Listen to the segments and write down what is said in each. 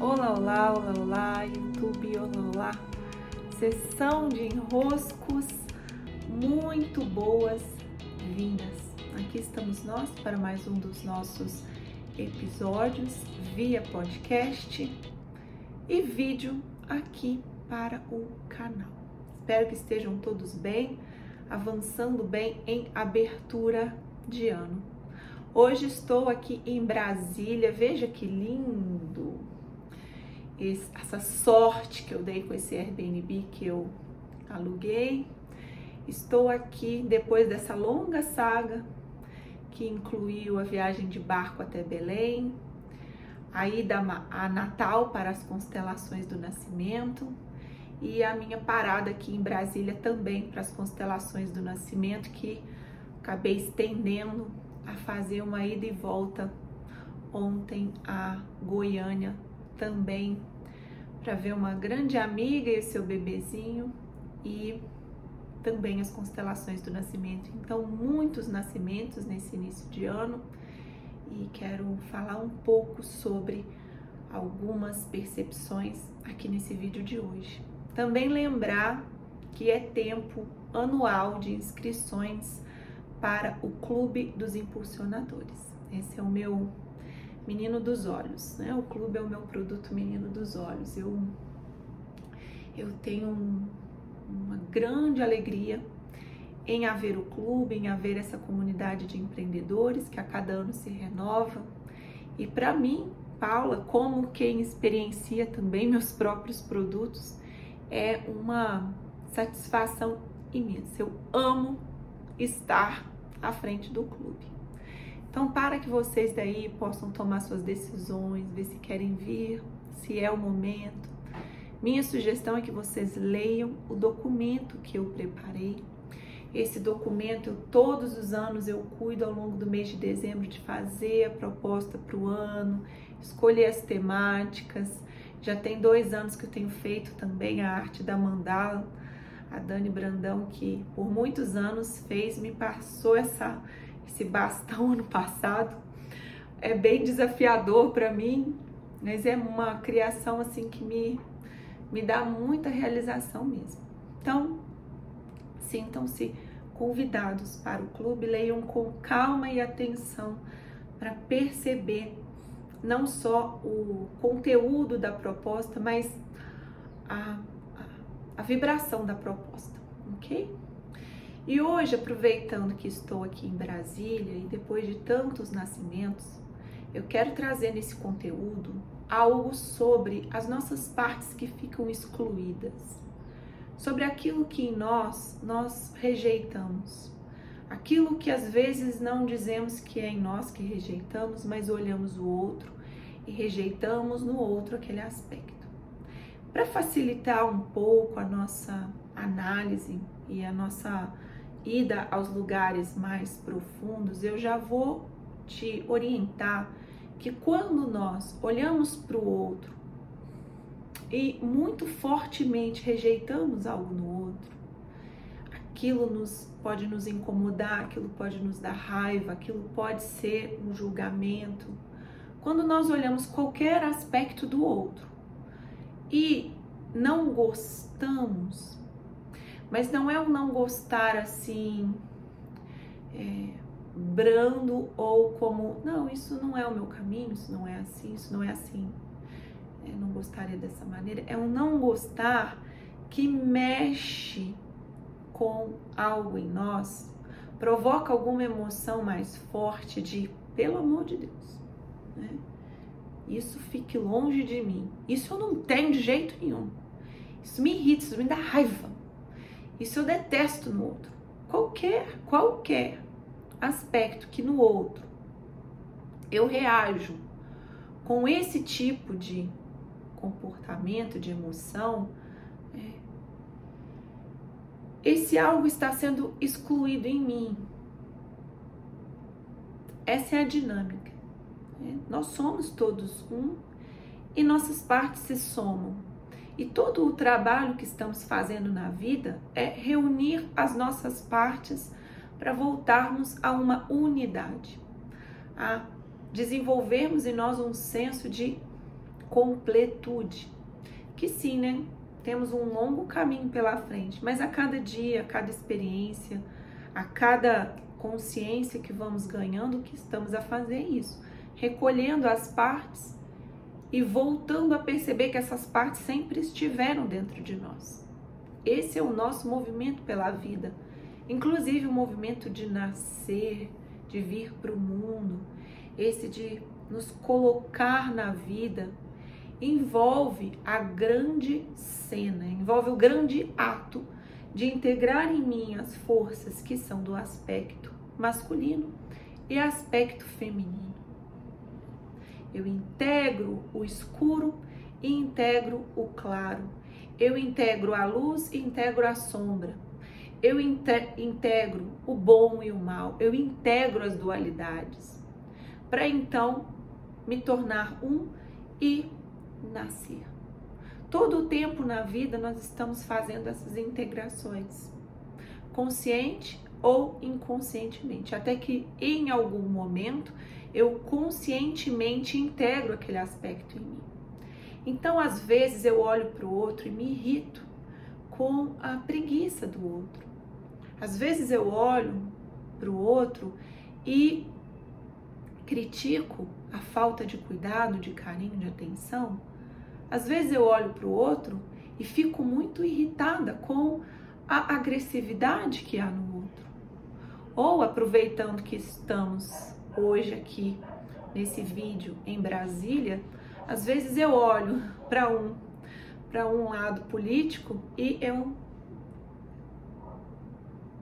Olá, olá, olá, olá, YouTube, olá, olá. Sessão de enroscos muito boas-vindas. Aqui estamos nós para mais um dos nossos episódios via podcast e vídeo aqui para o canal. Espero que estejam todos bem, avançando bem em abertura de ano. Hoje estou aqui em Brasília, veja que lindo! Essa sorte que eu dei com esse Airbnb que eu aluguei. Estou aqui depois dessa longa saga que incluiu a viagem de barco até Belém, a ida a Natal para as constelações do Nascimento e a minha parada aqui em Brasília também para as constelações do Nascimento que acabei estendendo a fazer uma ida e volta ontem a Goiânia também para ver uma grande amiga e seu bebezinho e também as constelações do nascimento. Então, muitos nascimentos nesse início de ano e quero falar um pouco sobre algumas percepções aqui nesse vídeo de hoje. Também lembrar que é tempo anual de inscrições para o Clube dos Impulsionadores. Esse é o meu menino dos olhos, né? O clube é o meu produto menino dos olhos. Eu eu tenho um, uma grande alegria em haver o clube, em haver essa comunidade de empreendedores que a cada ano se renova. E para mim, Paula, como quem experiencia também meus próprios produtos, é uma satisfação imensa. Eu amo estar à frente do clube. Então, para que vocês daí possam tomar suas decisões, ver se querem vir, se é o momento, minha sugestão é que vocês leiam o documento que eu preparei. Esse documento, todos os anos, eu cuido ao longo do mês de dezembro de fazer a proposta para o ano, escolher as temáticas. Já tem dois anos que eu tenho feito também a arte da mandala a Dani Brandão, que por muitos anos fez, me passou essa, esse bastão ano passado. É bem desafiador para mim, mas é uma criação assim que me, me dá muita realização mesmo. Então, sintam-se convidados para o clube, leiam com calma e atenção para perceber não só o conteúdo da proposta, mas a a vibração da proposta, ok? E hoje, aproveitando que estou aqui em Brasília e depois de tantos nascimentos, eu quero trazer nesse conteúdo algo sobre as nossas partes que ficam excluídas, sobre aquilo que em nós nós rejeitamos, aquilo que às vezes não dizemos que é em nós que rejeitamos, mas olhamos o outro e rejeitamos no outro aquele aspecto. Para facilitar um pouco a nossa análise e a nossa ida aos lugares mais profundos, eu já vou te orientar que quando nós olhamos para o outro e muito fortemente rejeitamos algo no outro, aquilo nos pode nos incomodar, aquilo pode nos dar raiva, aquilo pode ser um julgamento. Quando nós olhamos qualquer aspecto do outro e não gostamos, mas não é um não gostar assim, é, brando ou como, não, isso não é o meu caminho, isso não é assim, isso não é assim, é, não gostaria dessa maneira. É um não gostar que mexe com algo em nós, provoca alguma emoção mais forte de, pelo amor de Deus, né? Isso fique longe de mim. Isso eu não tenho de jeito nenhum. Isso me irrita, isso me dá raiva. Isso eu detesto no outro. Qualquer, qualquer aspecto que no outro eu reajo com esse tipo de comportamento, de emoção, é, esse algo está sendo excluído em mim. Essa é a dinâmica. Né? Nós somos todos um e nossas partes se somam. E todo o trabalho que estamos fazendo na vida é reunir as nossas partes para voltarmos a uma unidade, a desenvolvermos em nós um senso de completude. Que sim, né? Temos um longo caminho pela frente, mas a cada dia, a cada experiência, a cada consciência que vamos ganhando, que estamos a fazer isso, recolhendo as partes e voltando a perceber que essas partes sempre estiveram dentro de nós. Esse é o nosso movimento pela vida, inclusive o movimento de nascer, de vir para o mundo, esse de nos colocar na vida, envolve a grande cena, envolve o grande ato de integrar em mim as forças que são do aspecto masculino e aspecto feminino. Eu integro o escuro e integro o claro. Eu integro a luz e integro a sombra. Eu integro o bom e o mal. Eu integro as dualidades. Para então me tornar um e nascer. Todo o tempo na vida nós estamos fazendo essas integrações, consciente ou inconscientemente, até que em algum momento eu conscientemente integro aquele aspecto em mim. Então, às vezes eu olho para o outro e me irrito com a preguiça do outro. Às vezes eu olho para o outro e critico a falta de cuidado, de carinho, de atenção. Às vezes eu olho para o outro e fico muito irritada com a agressividade que há no outro. Ou aproveitando que estamos hoje aqui nesse vídeo em Brasília, às vezes eu olho para um para um lado político e eu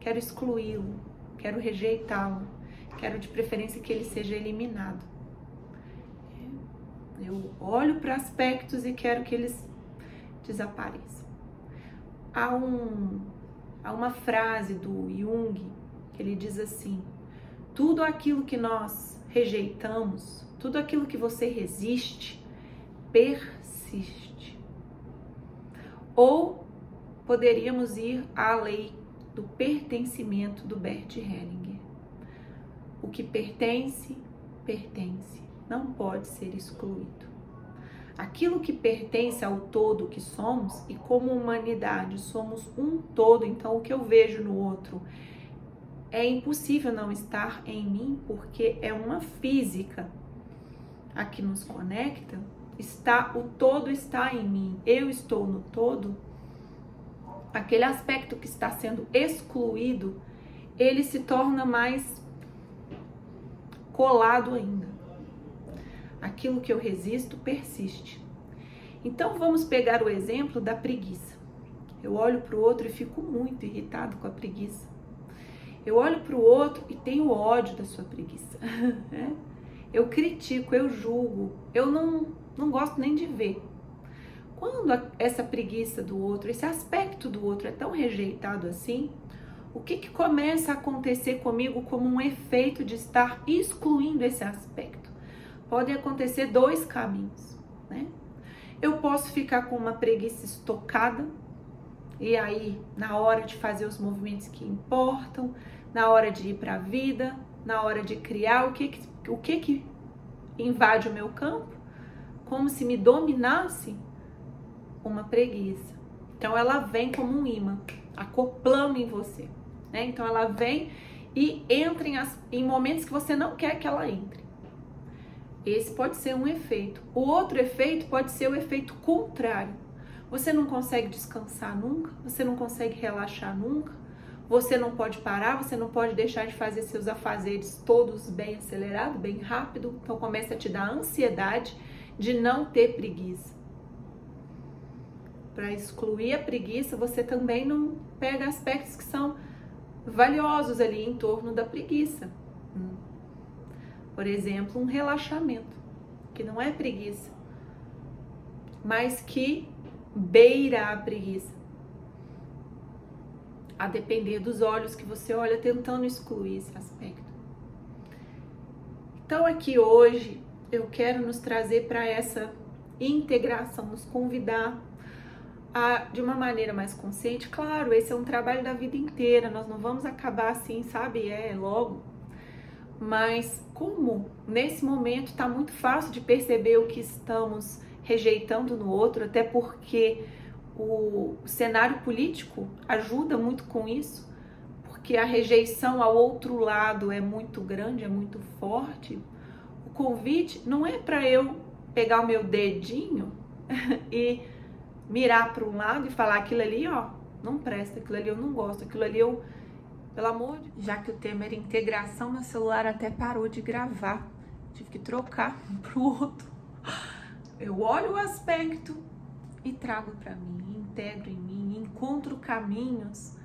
quero excluí-lo, quero rejeitá-lo, quero de preferência que ele seja eliminado. Eu olho para aspectos e quero que eles desapareçam. Há, um, há uma frase do Jung que ele diz assim: tudo aquilo que nós rejeitamos, tudo aquilo que você resiste, persiste. Ou poderíamos ir à lei do pertencimento do Bert Hellinger. O que pertence, pertence não pode ser excluído. Aquilo que pertence ao todo que somos, e como humanidade somos um todo, então o que eu vejo no outro é impossível não estar em mim, porque é uma física a que nos conecta, está o todo está em mim, eu estou no todo. Aquele aspecto que está sendo excluído, ele se torna mais colado ainda aquilo que eu resisto persiste. Então vamos pegar o exemplo da preguiça. Eu olho para o outro e fico muito irritado com a preguiça. Eu olho para o outro e tenho ódio da sua preguiça. Né? eu critico, eu julgo, eu não, não gosto nem de ver. Quando a, essa preguiça do outro, esse aspecto do outro é tão rejeitado assim, o que, que começa a acontecer comigo como um efeito de estar excluindo esse aspecto? podem acontecer dois caminhos, né? Eu posso ficar com uma preguiça estocada e aí na hora de fazer os movimentos que importam, na hora de ir para a vida, na hora de criar, o que que, o que que invade o meu campo? Como se me dominasse uma preguiça. Então ela vem como um imã, acoplando em você. Né? Então ela vem e entra em, as, em momentos que você não quer que ela entre. Esse pode ser um efeito. O outro efeito pode ser o efeito contrário. Você não consegue descansar nunca, você não consegue relaxar nunca, você não pode parar, você não pode deixar de fazer seus afazeres todos bem acelerado, bem rápido. Então começa a te dar ansiedade de não ter preguiça. Para excluir a preguiça, você também não pega aspectos que são valiosos ali em torno da preguiça. Por exemplo, um relaxamento, que não é preguiça, mas que beira a preguiça. A depender dos olhos que você olha, tentando excluir esse aspecto. Então, aqui hoje, eu quero nos trazer para essa integração, nos convidar a, de uma maneira mais consciente. Claro, esse é um trabalho da vida inteira, nós não vamos acabar assim, sabe? É logo mas como nesse momento está muito fácil de perceber o que estamos rejeitando no outro, até porque o cenário político ajuda muito com isso, porque a rejeição ao outro lado é muito grande, é muito forte. O convite não é para eu pegar o meu dedinho e mirar para um lado e falar aquilo ali, ó, não presta, aquilo ali eu não gosto, aquilo ali eu, pelo amor de já que o tema era integração, meu celular até parou de gravar, tive que trocar pro outro. Eu olho o aspecto e trago para mim, integro em mim, encontro caminhos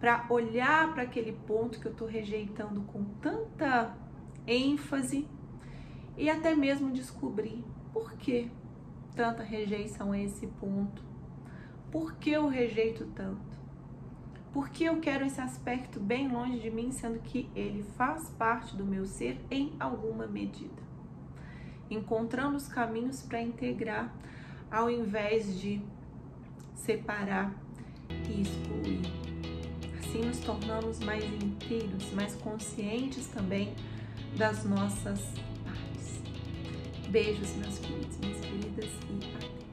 para olhar para aquele ponto que eu estou rejeitando com tanta ênfase e até mesmo descobrir por que tanta rejeição a esse ponto. Por que eu rejeito tanto? Por que eu quero esse aspecto bem longe de mim, sendo que ele faz parte do meu ser em alguma medida? Encontrando os caminhos para integrar ao invés de separar e excluir. Assim nos tornamos mais inteiros, mais conscientes também das nossas partes. Beijos, meus queridos, minhas queridas, e até!